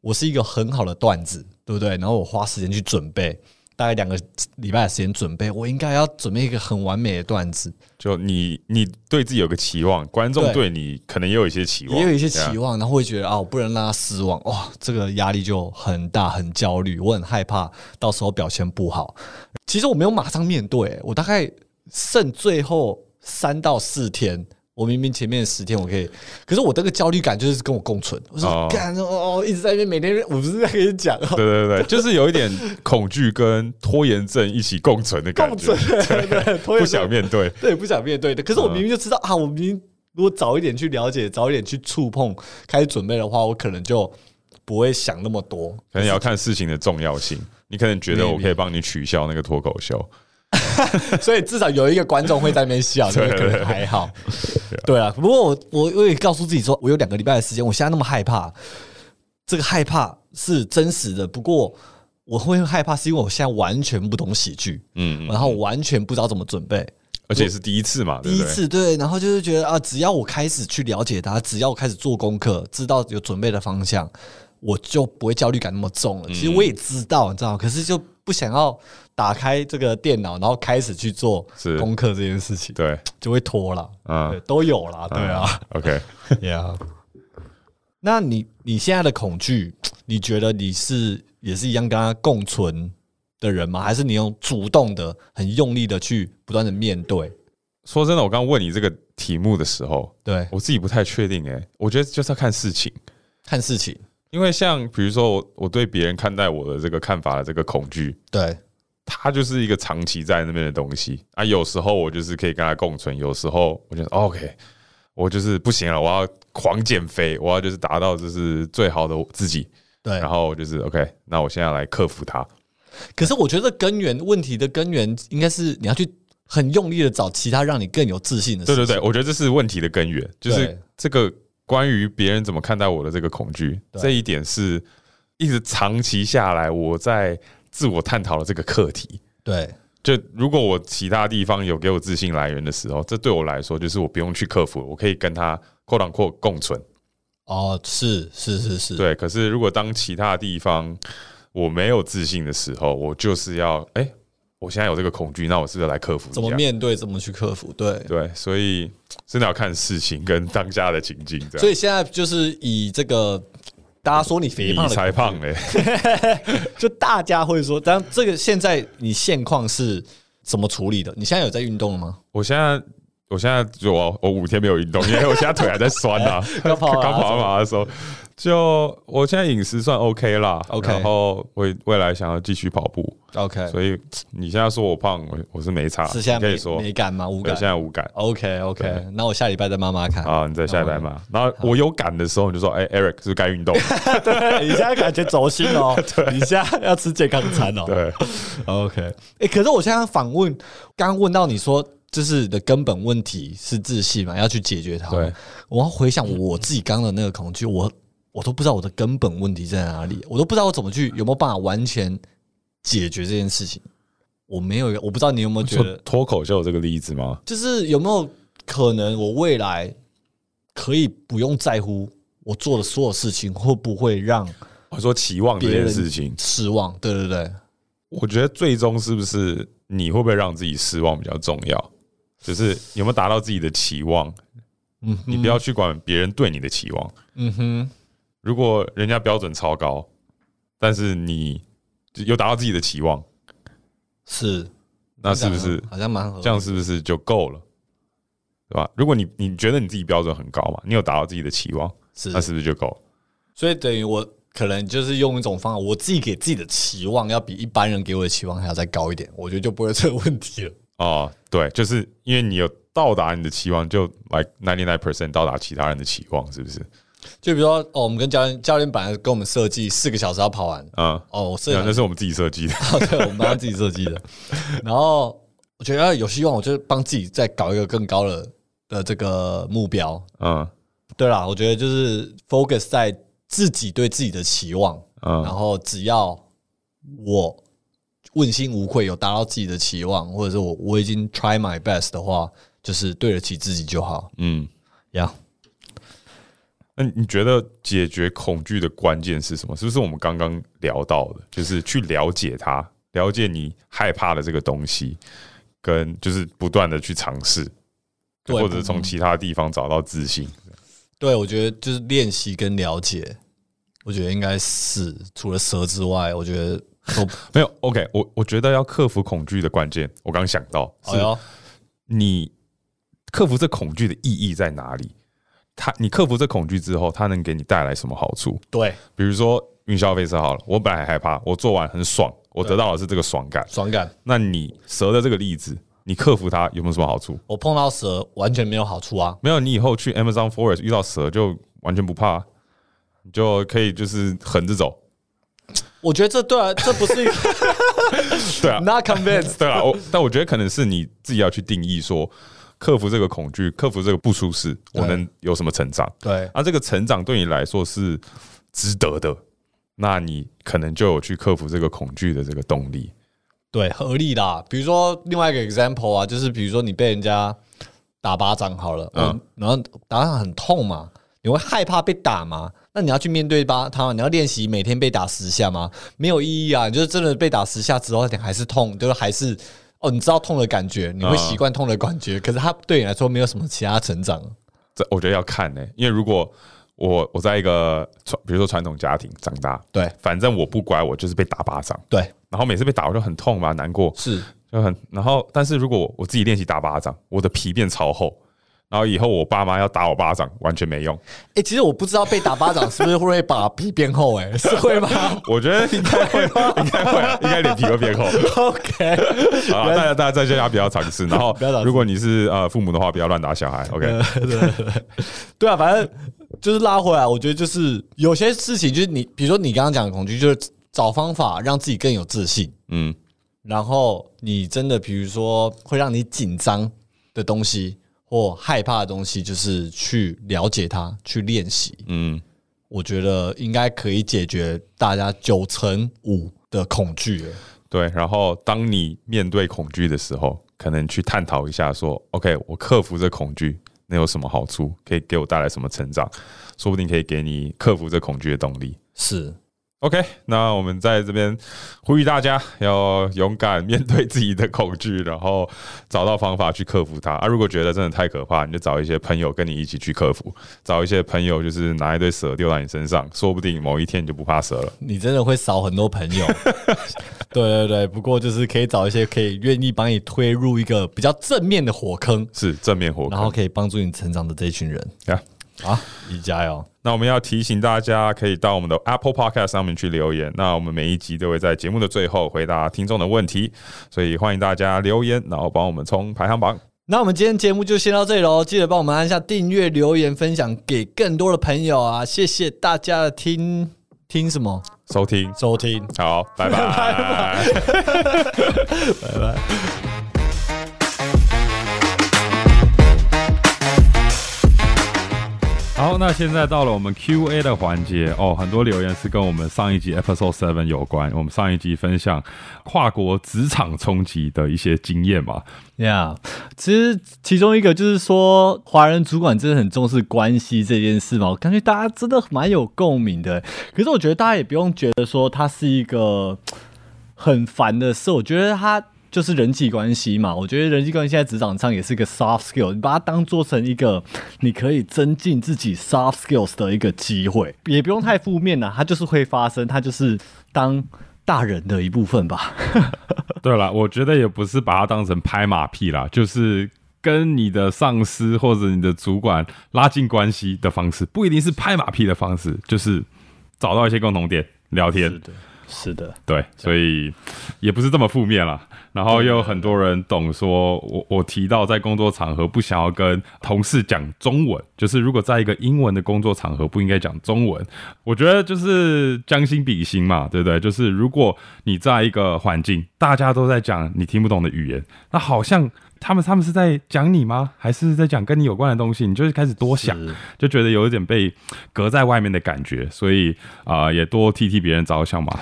我是一个很好的段子，对不对？然后我花时间去准备。大概两个礼拜的时间准备，我应该要准备一个很完美的段子，就你你对自己有个期望，观众对对你可能也有一些期望，也有一些期望，然后会觉得啊，我不能让他失望，哇，这个压力就很大，很焦虑，我很害怕到时候表现不好。其实我没有马上面对，我大概剩最后三到四天。我明明前面十天我可以，可是我这个焦虑感就是跟我共存。我说哦干哦哦，一直在那边每天，我不是在跟你讲哦，对对对，[LAUGHS] 就是有一点恐惧跟拖延症一起共存的感觉共存，，对对，[LAUGHS] 拖不想面对。对，不想面对的。可是我明明就知道、啊，我明明如果早一点去了解，早一点去触碰，开始准备的话，我可能就不会想那么多。可能也要看事情的重要性。你可能觉得我可以帮你取消那个脱口秀，[LAUGHS] 所以至少有一个观众会在那边笑，这个可能还好。对啊，不过我我我也告诉自己说，我有两个礼拜的时间，我现在那么害怕，这个害怕是真实的。不过我会害怕，是因为我现在完全不懂喜剧，嗯，嗯然后完全不知道怎么准备。而且是第一次嘛，第一？次对，然后就是觉得啊，只要我开始去了解它，只要我开始做功课，知道有准备的方向，我就不会焦虑感那么重了。其实我也知道，你知道，可是就不想要打开这个电脑，然后开始去做是功课这件事情，对，就会拖了。嗯，都有啦，对啊。，OK，Yeah，[LAUGHS] 那你你现在的恐惧，你觉得你是也是一样跟他共存的人吗？还是你用主动的、很用力的去不断的面对？说真的，我刚刚问你这个题目的时候，对，我自己不太确定哎、我觉得就是要看事情，看事情，因为像比如说我我对别人看待我的这个看法的这个恐惧，对，它就是一个长期在那边的东西啊。有时候我就是可以跟他共存，有时候我觉得、哦 OK，我就是不行了，我要狂减肥，我要就是达到就是最好的自己，对。然后就是 OK，那我现在来克服它。可是我觉得根源问题的根源应该是你要去很用力的找其他让你更有自信的事情。对对对，我觉得这是问题的根源，就是这个关于别人怎么看待我的这个恐惧，这一点是一直长期下来我在自我探讨的这个课题。对就如果我其他地方有给我自信来源的时候，这对我来说就是我不用去克服，我可以跟他扩档扩共存。哦，是是是是，对，可是如果当其他地方我没有自信的时候，我就是要哎、我现在有这个恐惧，那我是不是来克服？怎么面对，怎么去克服？对。对，所以真的要看事情跟当下的情境，这样。所以现在就是以这个大家说你肥你胖的才胖嘞，[LAUGHS] 就大家会说，当这个现在你现况是怎么处理的？你现在有在运动了吗？我现在。我现在就我我五天没有运动，因为我现在腿还在酸啊。刚 [LAUGHS] 跑刚跑完马拉松，[LAUGHS] 就我现在饮食算 OK 啦 OK 然后未未来想要继续跑步，OK，所以你现在说我胖，我我是没差，是现在没你可以说没感吗？无，感现。在无感 OK OK，对那我下礼拜再慢慢看。啊。你再下礼拜嘛？然后我有感的时候，你就说：“哎，Eric 是该运动 [LAUGHS] 你现在感觉走心哦，[LAUGHS] 你现在要吃健康餐？”哦。对，OK，哎、可是我现在访问，刚刚问到你说，就是你的根本问题是自信嘛，要去解决它。对，我要回想我自己刚刚的那个恐惧，我我都不知道我的根本问题在哪里，我都不知道我怎么去有没有办法完全解决这件事情。我没有，我不知道你有没有觉得，脱口秀这个例子吗？就是有没有可能我未来可以不用在乎我做的所有事情会不会让我说期望这件事情，失望？对对对，我觉得最终是不是你会不会让自己失望比较重要？就是有没有达到自己的期望？嗯，你不要去管别人对你的期望。嗯哼，如果人家标准超高，但是你有达到自己的期望，是，那是不是好像蛮合理这样？是不是就够了？对吧？如果你你觉得你自己标准很高嘛，你有达到自己的期望，是那是不是就够了？所以等于我可能就是用一种方法，我自己给自己的期望要比一般人给我的期望还要再高一点，我觉得就不会有这个问题了。[LAUGHS] 哦，对，就是因为你有到达你的期望，就 like ninety nine percent 到达其他人的期望，是不是？就比如说，哦，我们跟教练教练本来跟我们设计四个小时要跑完，嗯，哦，我设计那那是我们自己设计的。哦，[LAUGHS] 对，我们帮他自己设计的。[LAUGHS] 然后我觉得有希望，我就帮自己再搞一个更高的的这个目标。嗯对啦，我觉得就是 focus 在自己对自己的期望，嗯然嗯后只要我问心无愧，有达到自己的期望，或者是我我已经 try my best 的话，就是对得起自己就好。嗯。呀、那你觉得解决恐惧的关键是什么？是不是我们刚刚聊到的，就是去了解它，了解你害怕的这个东西，跟就是不断的去尝试，对或者从其他地方找到自信。对，我觉得就是练习跟了解，我觉得应该是除了蛇之外，我觉得都 [LAUGHS] 没有 OK，我我觉得要克服恐惧的关键，我刚刚想到是你克服这恐惧的意义在哪里？它你克服这恐惧之后，它能给你带来什么好处？对，比如说云霄飞车好了，我本来很害怕，我做完很爽，我得到的是这个爽感。爽感。那你蛇的这个例子，你克服它有没有什么好处？我碰到蛇完全没有好处啊，没有，你以后去 Amazon Forest 遇到蛇就完全不怕，你就可以就是横着走。我觉得这对啊，这不是一 [LAUGHS] 个对啊，not convinced。对啊，我但我觉得可能是你自己要去定义说，克服这个恐惧，克服这个不舒适，我能有什么成长？对，啊，这个成长对你来说是值得的，那你可能就有去克服这个恐惧的这个动力。对，合理啦。比如说另外一个 example 啊，就是比如说你被人家打巴掌好了，嗯嗯，然后打很痛嘛，你会害怕被打吗？那你要去面对吧，他，你要练习每天被打十下吗？没有意义啊！你就是真的被打十下之后，你还是痛，就是还是哦，你知道痛的感觉，你会嗯。习惯痛的感觉，可是它对你来说没有什么其他成长。这我觉得要看呢、因为如果我我在一个传，比如说传统家庭长大，对。反正我不乖，我就是被打巴掌，对，然后每次被打我就很痛嘛，难过，是。就很，然后但是如果我自己练习打巴掌，我的皮变超厚，然后以后我爸妈要打我巴掌完全没用，哎、其实我不知道被打巴掌是不是会把皮变厚、哎，[LAUGHS] 是会吗我觉得 [LAUGHS] 应该会，应该会啊，应该脸皮会变厚。？OK，啊，大家大家在家不要尝试，然后如果你是呃父母的话，不要乱打小孩。OK，对啊，反正就是拉回来，我觉得就是有些事情，就是你，比如说你刚刚讲的恐惧，就是找方法让自己更有自信。嗯，然后你真的，比如说会让你紧张的东西或害怕的东西，就是去了解它，去练习。嗯，我觉得应该可以解决大家九成五的恐惧了。对。然后当你面对恐惧的时候，可能去探讨一下，说，OK，我克服这恐惧，能有什么好处？可以给我带来什么成长？说不定可以给你克服这恐惧的动力。是，OK，那我们在这边呼吁大家要勇敢面对自己的恐惧，然后找到方法去克服它。啊，如果觉得真的太可怕，你就找一些朋友跟你一起去克服，找一些朋友就是拿一堆蛇丢在你身上，说不定某一天你就不怕蛇了。你真的会少很多朋友。[LAUGHS] 对对对，不过就是可以找一些可以愿意帮你推入一个比较正面的火坑，是正面火坑。然后可以帮助你成长的这一群人。呀啊，一加油！那我们要提醒大家，可以到我们的 Apple Podcast 上面去留言。那我们每一集都会在节目的最后回答听众的问题，所以欢迎大家留言，然后帮我们冲排行榜。那我们今天节目就先到这里喽，记得帮我们按下订阅、留言、分享给更多的朋友啊！谢谢大家的听听什么收听，收听。好，拜拜。[LAUGHS] 好，那现在到了我们 Q&A 的环节哦，很多留言是跟我们上一集 Episode Seven 有关。我们上一集分享跨国职场冲击的一些经验嘛，呀其实其中一个就是说，华人主管真的很重视关系这件事嘛，我感觉大家真的蛮有共鸣的。可是我觉得大家也不用觉得说它是一个很烦的事，我觉得它就是人际关系嘛。我觉得人际关系在职场上也是一个 soft skill，你把它当做成一个你可以增进自己 soft skills 的一个机会，也不用太负面啦，它就是会发生，它就是当大人的一部分吧。[LAUGHS] 对了，我觉得也不是把它当成拍马屁啦，就是跟你的上司或者你的主管拉近关系的方式，不一定是拍马屁的方式，就是找到一些共同点聊天。的，是的。对，所以也不是这么负面啦。然后又有很多人懂说，我我提到在工作场合不想要跟同事讲中文，就是如果在一个英文的工作场合不应该讲中文，我觉得就是将心比心嘛，对不对？就是如果你在一个环境大家都在讲你听不懂的语言，那好像他们他们是在讲你吗？还是在讲跟你有关的东西？你就是开始多想，就觉得有一点被隔在外面的感觉，所以啊、呃也多替替别人着想嘛。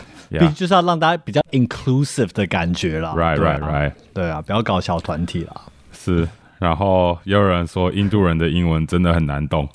就是要让大家比较 inclusive 的感觉啦。Right, right, right. 对啊，不要搞小团体啦。是，然后也有人说印度人的英文真的很难懂。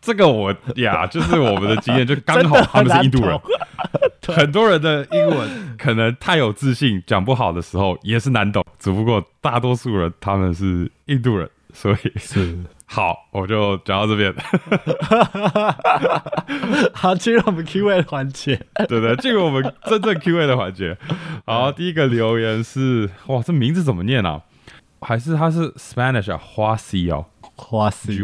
这个我呀，[LAUGHS] 就是我们的经验，就刚好他们是印度人，[LAUGHS] 很多人的英文可能太有自信，讲不好的时候也是难懂。只不过大多数人他们是印度人，所以是。好，我就讲到这边，[LAUGHS] 好，进入我们 Q&A 的环节。对不对？进入我们真正 Q&A 的环节。好，第一个留言是哇，这名字怎么念啊？还是它是 Spanish 啊，花西哦。花西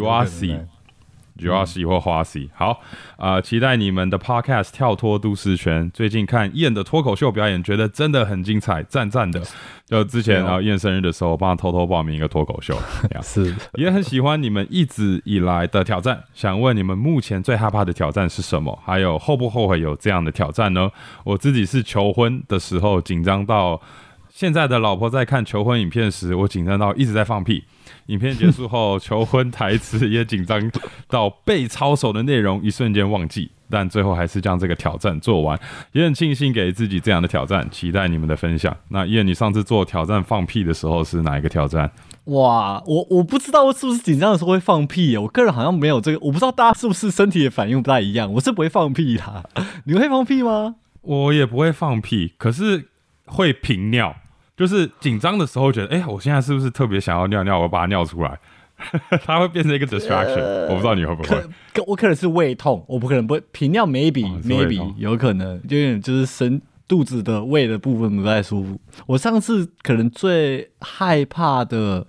a s i 或花 C，好，呃，期待你们的 Podcast 跳脱都市圈。最近看 Ian 的脱口秀表演，觉得真的很精彩，赞赞的。就之前啊，Ian 生日的时候，我帮他偷偷报名一个脱口秀，[LAUGHS] 是也很喜欢你们一直以来的挑战。想问你们目前最害怕的挑战是什么？还有后不后悔有这样的挑战呢？我自己是求婚的时候紧张到，现在的老婆在看求婚影片时，我紧张到一直在放屁。影片结束后，求婚台词也紧张到被抄手的内容一瞬间忘记。但最后还是将这个挑战做完，也很庆幸给自己这样的挑战，期待你们的分享。那燕，你上次做挑战放屁的时候是哪一个挑战？哇，我我不知道是不是紧张的时候会放屁耶，我个人好像没有这个，我不知道大家是不是身体的反应不太一样，我是不会放屁的，你会放屁吗？我也不会放屁，可是会频尿，就是紧张的时候觉得，哎、我现在是不是特别想要尿尿？我把它尿出来，[LAUGHS] 它会变成一个 distraction、我不知道你会不会可。我可能是胃痛，我不可能不会频尿，maybe、哦 maybe 有可能，就有点就是身肚子的胃的部分不太舒服。我上次可能最害怕的，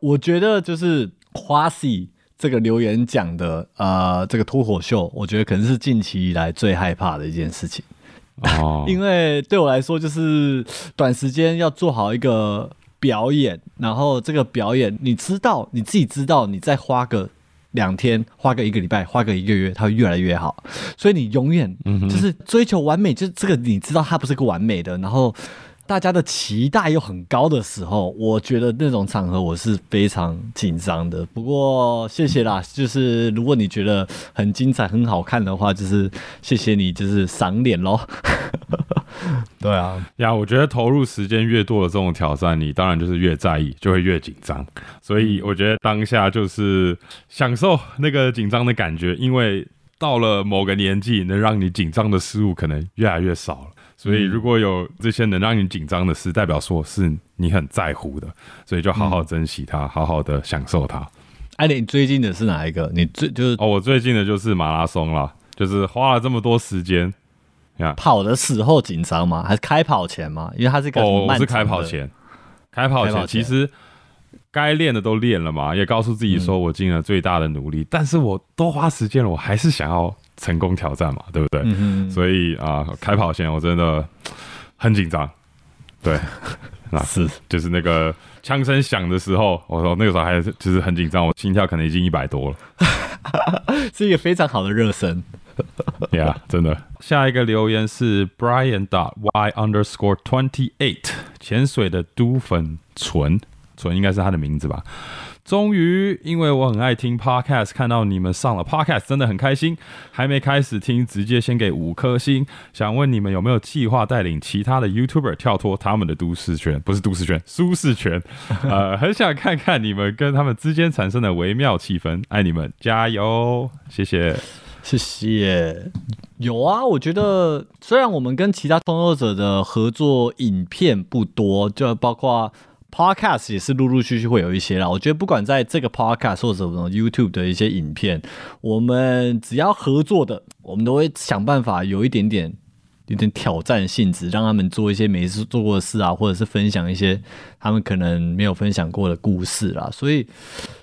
我觉得就是花喜这个留言讲的，呃，这个脱口秀，我觉得可能是近期以来最害怕的一件事情。哦，[LAUGHS] 因为对我来说，就是短时间要做好一个表演，然后这个表演，你知道你自己知道，你再花个两天，花个一个礼拜，花个一个月，它会越来越好。所以你永远就是追求完美，就是这个你知道它不是个完美的，然后。大家的期待又很高的时候，我觉得那种场合我是非常紧张的。不过谢谢啦，[LAUGHS] 就是如果你觉得很精彩、很好看的话，就是谢谢你，就是赏脸喽。[LAUGHS] 对啊，呀，我觉得投入时间越多的这种挑战，你当然就是越在意，就会越紧张。所以我觉得当下就是享受那个紧张的感觉，因为到了某个年纪，能让你紧张的事物可能越来越少了。所以如果有这些能让你紧张的事，代表说是你很在乎的，所以就好好珍惜它，好好的享受它。艾琳，你最近的是哪一个？你最就是哦，我最近的就是马拉松啦，就是花了这么多时间。跑的时候紧张吗？还是开跑前吗？因为它是一个很哦，我是开跑前开跑前其实该练的都练了嘛，也告诉自己说我尽了最大的努力，但是我多花时间了，我还是想要成功挑战嘛，对不对？嗯，所以啊、开跑前我真的 [TSK] 很紧张，对，[LAUGHS] 那是就是那个枪声响的时候，我说那个时候还是就是很紧张，我心跳可能已经一百多了。[LAUGHS] 是一个非常好的热身。[LAUGHS] Yeah，真的。下一个留言是 Brian dot y underscore twenty eight，潜水的都粉纯纯应该是他的名字吧。终于，因为我很爱听 podcast，看到你们上了 podcast，真的很开心。还没开始听，直接先给五颗星。想问你们有没有计划带领其他的 YouTuber 跳脱他们的都市圈，不是都市圈，舒适圈？[LAUGHS] 呃，很想看看你们跟他们之间产生的微妙气氛。爱你们，加油！谢谢。谢谢。有啊，我觉得虽然我们跟其他创作者的合作影片不多，就包括 Podcast 也是陆陆续续会有一些啦。我觉得不管在这个 Podcast 或者什么 YouTube 的一些影片，我们只要合作的，我们都会想办法有一点点。有点挑战性质，让他们做一些没事做过的事啊，或者是分享一些他们可能没有分享过的故事啦。所以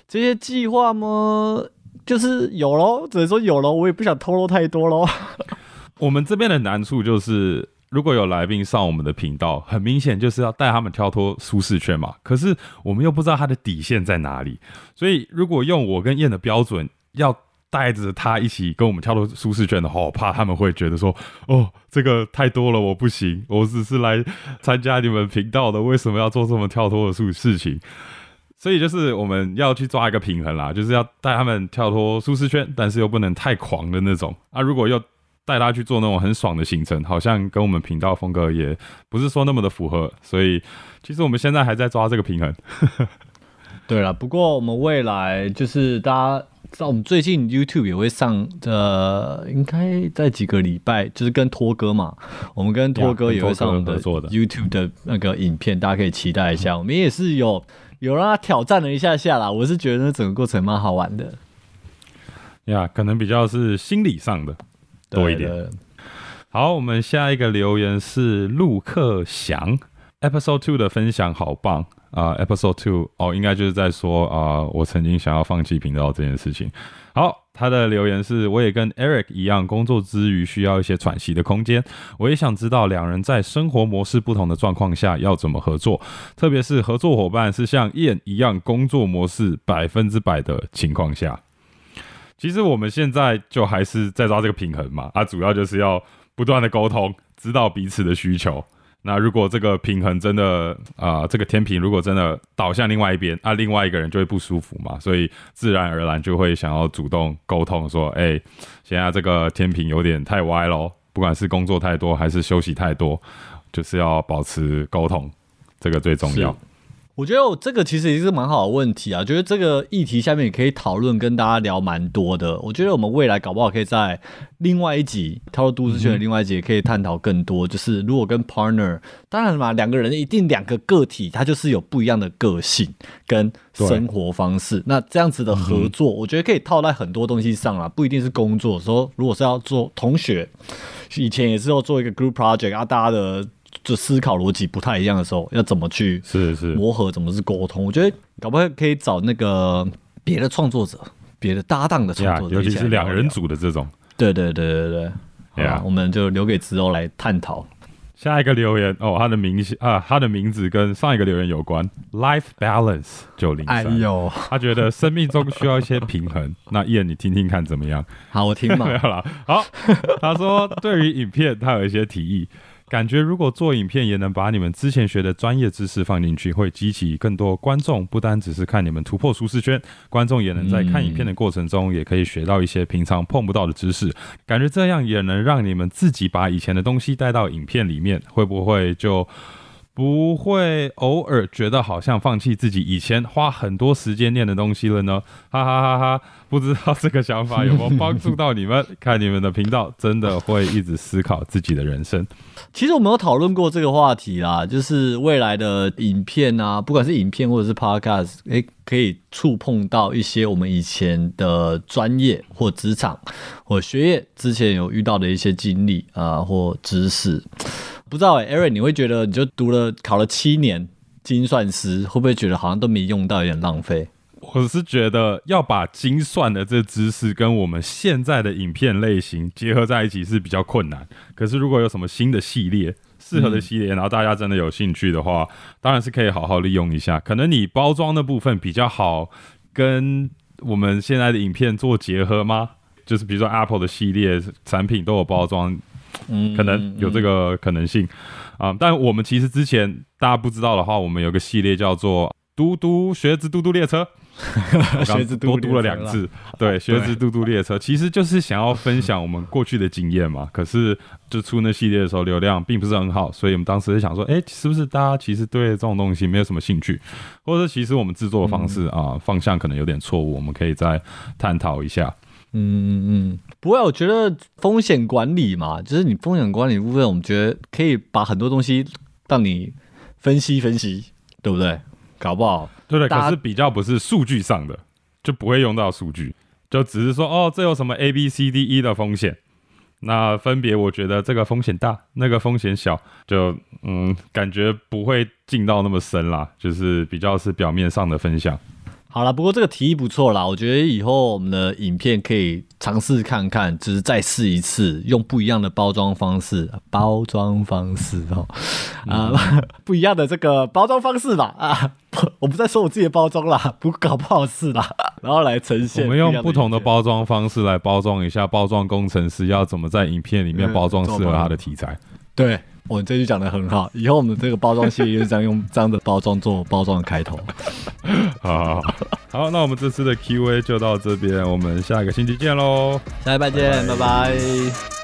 这些计划嘛，就是有咯，只能说有咯，我也不想透露太多咯。[LAUGHS] 我们这边的难处就是，如果有来宾上我们的频道，很明显就是要带他们跳脱舒适圈嘛。可是我们又不知道他的底线在哪里，所以如果用我跟燕的标准，要带着他一起跟我们跳脱舒适圈的话，我怕他们会觉得说，哦，这个太多了，我不行，我只是来参加你们频道的，为什么要做这么跳脱的事事情？[LAUGHS] 所以就是我们要去抓一个平衡啦，就是要带他们跳脱舒适圈，但是又不能太狂的那种啊。如果又带他去做那种很爽的行程，好像跟我们频道风格也不是说那么的符合。所以其实我们现在还在抓这个平衡。[LAUGHS] 对了，不过我们未来就是大家知道，我们最近 YouTube 也会上，呃，应该在几个礼拜，就是跟托哥嘛，我们跟托哥也会上合作的 YouTube 的那个影片，大家可以期待一下。我们也是有有让他挑战了一下下啦，我是觉得那整个过程蛮好玩的，呀，可能比较是心理上的多一点。好，我们下一个留言是陆克祥，Episode Two 的分享好棒啊、e p i s o d e Two 哦，应该就是在说啊、我曾经想要放弃频道这件事情。好，他的留言是：我也跟 Eric 一样，工作之余需要一些喘息的空间。我也想知道两人在生活模式不同的状况下要怎么合作，特别是合作伙伴是像燕一样工作模式百分之百的情况下。其实我们现在就还是在抓这个平衡嘛，啊，主要就是要不断的沟通，知道彼此的需求，那如果这个平衡真的啊、这个天平如果真的倒向另外一边，啊，另外一个人就会不舒服嘛，所以自然而然就会想要主动沟通说，哎、现在这个天平有点太歪咯，不管是工作太多还是休息太多，就是要保持沟通，这个最重要。我觉得我这个其实也是蛮好的问题啊，觉得这个议题下面也可以讨论，跟大家聊蛮多的。我觉得我们未来搞不好可以在另外一集跳入都市圈的另外一集，也可以探讨更多。就是如果跟 partner，当然嘛，两个人一定两个个体，他就是有不一样的个性跟生活方式。那这样子的合作，我觉得可以套在很多东西上啊，不一定是工作。说如果是要做同学，以前也是要做一个 group project 啊，大家的。就思考逻辑不太一样的时候，要怎么去是是，磨合，怎么是沟通？我觉得搞不好可以找那个别的创作者，别的搭档的创作，者，尤其是两人组。的这种。对对对对对，好我们就留给子欧来探讨。下一个留言哦，他的名啊，他的名字跟上一个留言有关，Life Balance 九零三。呦，他觉得生命中需要一些平衡。[LAUGHS] 那燕，你听听看怎么样？好，我听嘛 [LAUGHS] 没。有啦。好，他说对于影片，他有一些提议，感觉如果做影片也能把你们之前学的专业知识放进去，会激起更多观众，不单只是看你们突破舒适圈，观众也能在看影片的过程中，也可以学到一些平常碰不到的知识。感觉这样也能让你们自己把以前的东西带到影片里面，会不会就？不会偶尔觉得好像放弃自己以前花很多时间念的东西了呢？哈哈哈哈！不知道这个想法有没有帮助到你们？看你们的频道，真的会一直思考自己的人生。其实我们有讨论过这个话题啦，就是未来的影片啊，不管是影片或者是 podcast，诶、可以触碰到一些我们以前的专业或职场或学业之前有遇到的一些经历啊、或知识。不知道哎、a a r o n 你会觉得你就读了考了七年精算师，会不会觉得好像都没用到，有点浪费？我是觉得要把精算的这知识跟我们现在的影片类型结合在一起是比较困难。可是如果有什么新的系列，适合的系列，然后大家真的有兴趣的话，当然是可以好好利用一下。可能你包装的部分比较好跟我们现在的影片做结合吗？就是比如说 Apple 的系列产品都有包装，嗯，可能有这个可能性。啊、但我们其实之前大家不知道的话，我们有个系列叫做“嘟嘟学子嘟嘟列车”，[LAUGHS] 学子嘟嘟多读了两次，对，学子嘟嘟列车。其实就是想要分享我们过去的经验嘛。[LAUGHS] 可是就出那系列的时候，流量并不是很好，所以我们当时就想说，哎、是不是大家其实对这种东西没有什么兴趣，或者是其实我们制作的方式啊、方向可能有点错误，我们可以再探讨一下。嗯嗯嗯，不会，我觉得风险管理嘛，就是你风险管理部分，我们觉得可以把很多东西让你分析分析，对不对？搞不好，对对，可是比较不是数据上的，就不会用到数据，就只是说哦，这有什么 A B C D E 的风险，那分别我觉得这个风险大，那个风险小，就嗯，感觉不会进到那么深啦，就是比较是表面上的分享。好了，不过这个提议不错啦，我觉得以后我们的影片可以尝试看看，就是再试一次，用不一样的包装方式，包装方式哦，[LAUGHS] 啊、不一样的这个包装方式吧，啊，不我不再说我自己的包装啦，不搞不好是啦，然后来呈现我们用不同的包装方式来包装一下，包装工程师要怎么在影片里面嗯包装适合他的题材。对我这句讲的很好，以后我们这个包装系列就是这样用这样的包装做包装的开头。[LAUGHS] 好好好，好，那我们这次的 Q&A 就到这边，我们下一个星期见喽。下礼拜见，拜拜